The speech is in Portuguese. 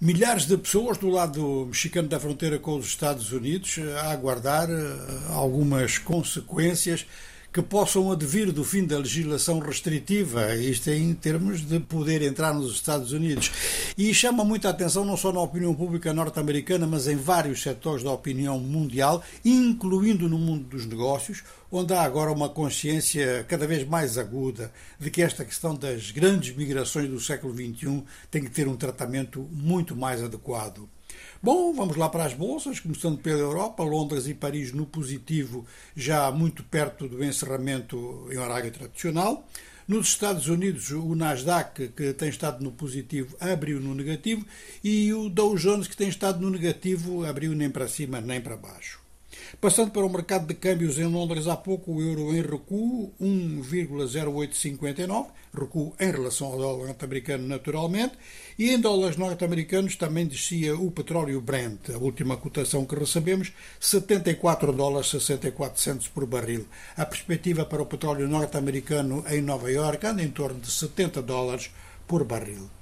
Milhares de pessoas do lado mexicano da fronteira com os Estados Unidos a aguardar eh, algumas consequências que possam advir do fim da legislação restritiva, isto em termos de poder entrar nos Estados Unidos. E chama muita atenção não só na opinião pública norte-americana, mas em vários setores da opinião mundial, incluindo no mundo dos negócios, onde há agora uma consciência cada vez mais aguda de que esta questão das grandes migrações do século XXI tem que ter um tratamento muito mais adequado. Bom, vamos lá para as bolsas, começando pela Europa, Londres e Paris no positivo, já muito perto do encerramento em horário tradicional. Nos Estados Unidos, o Nasdaq, que tem estado no positivo, abriu no negativo, e o Dow Jones, que tem estado no negativo, abriu nem para cima nem para baixo. Passando para o mercado de câmbios em Londres há pouco, o euro em recuo, 1,0859, recuo em relação ao dólar norte-americano naturalmente, e em dólares norte-americanos também descia o petróleo Brent, a última cotação que recebemos, 74 dólares 64 centos por barril. A perspectiva para o petróleo norte-americano em Nova Iorque anda em torno de 70 dólares por barril.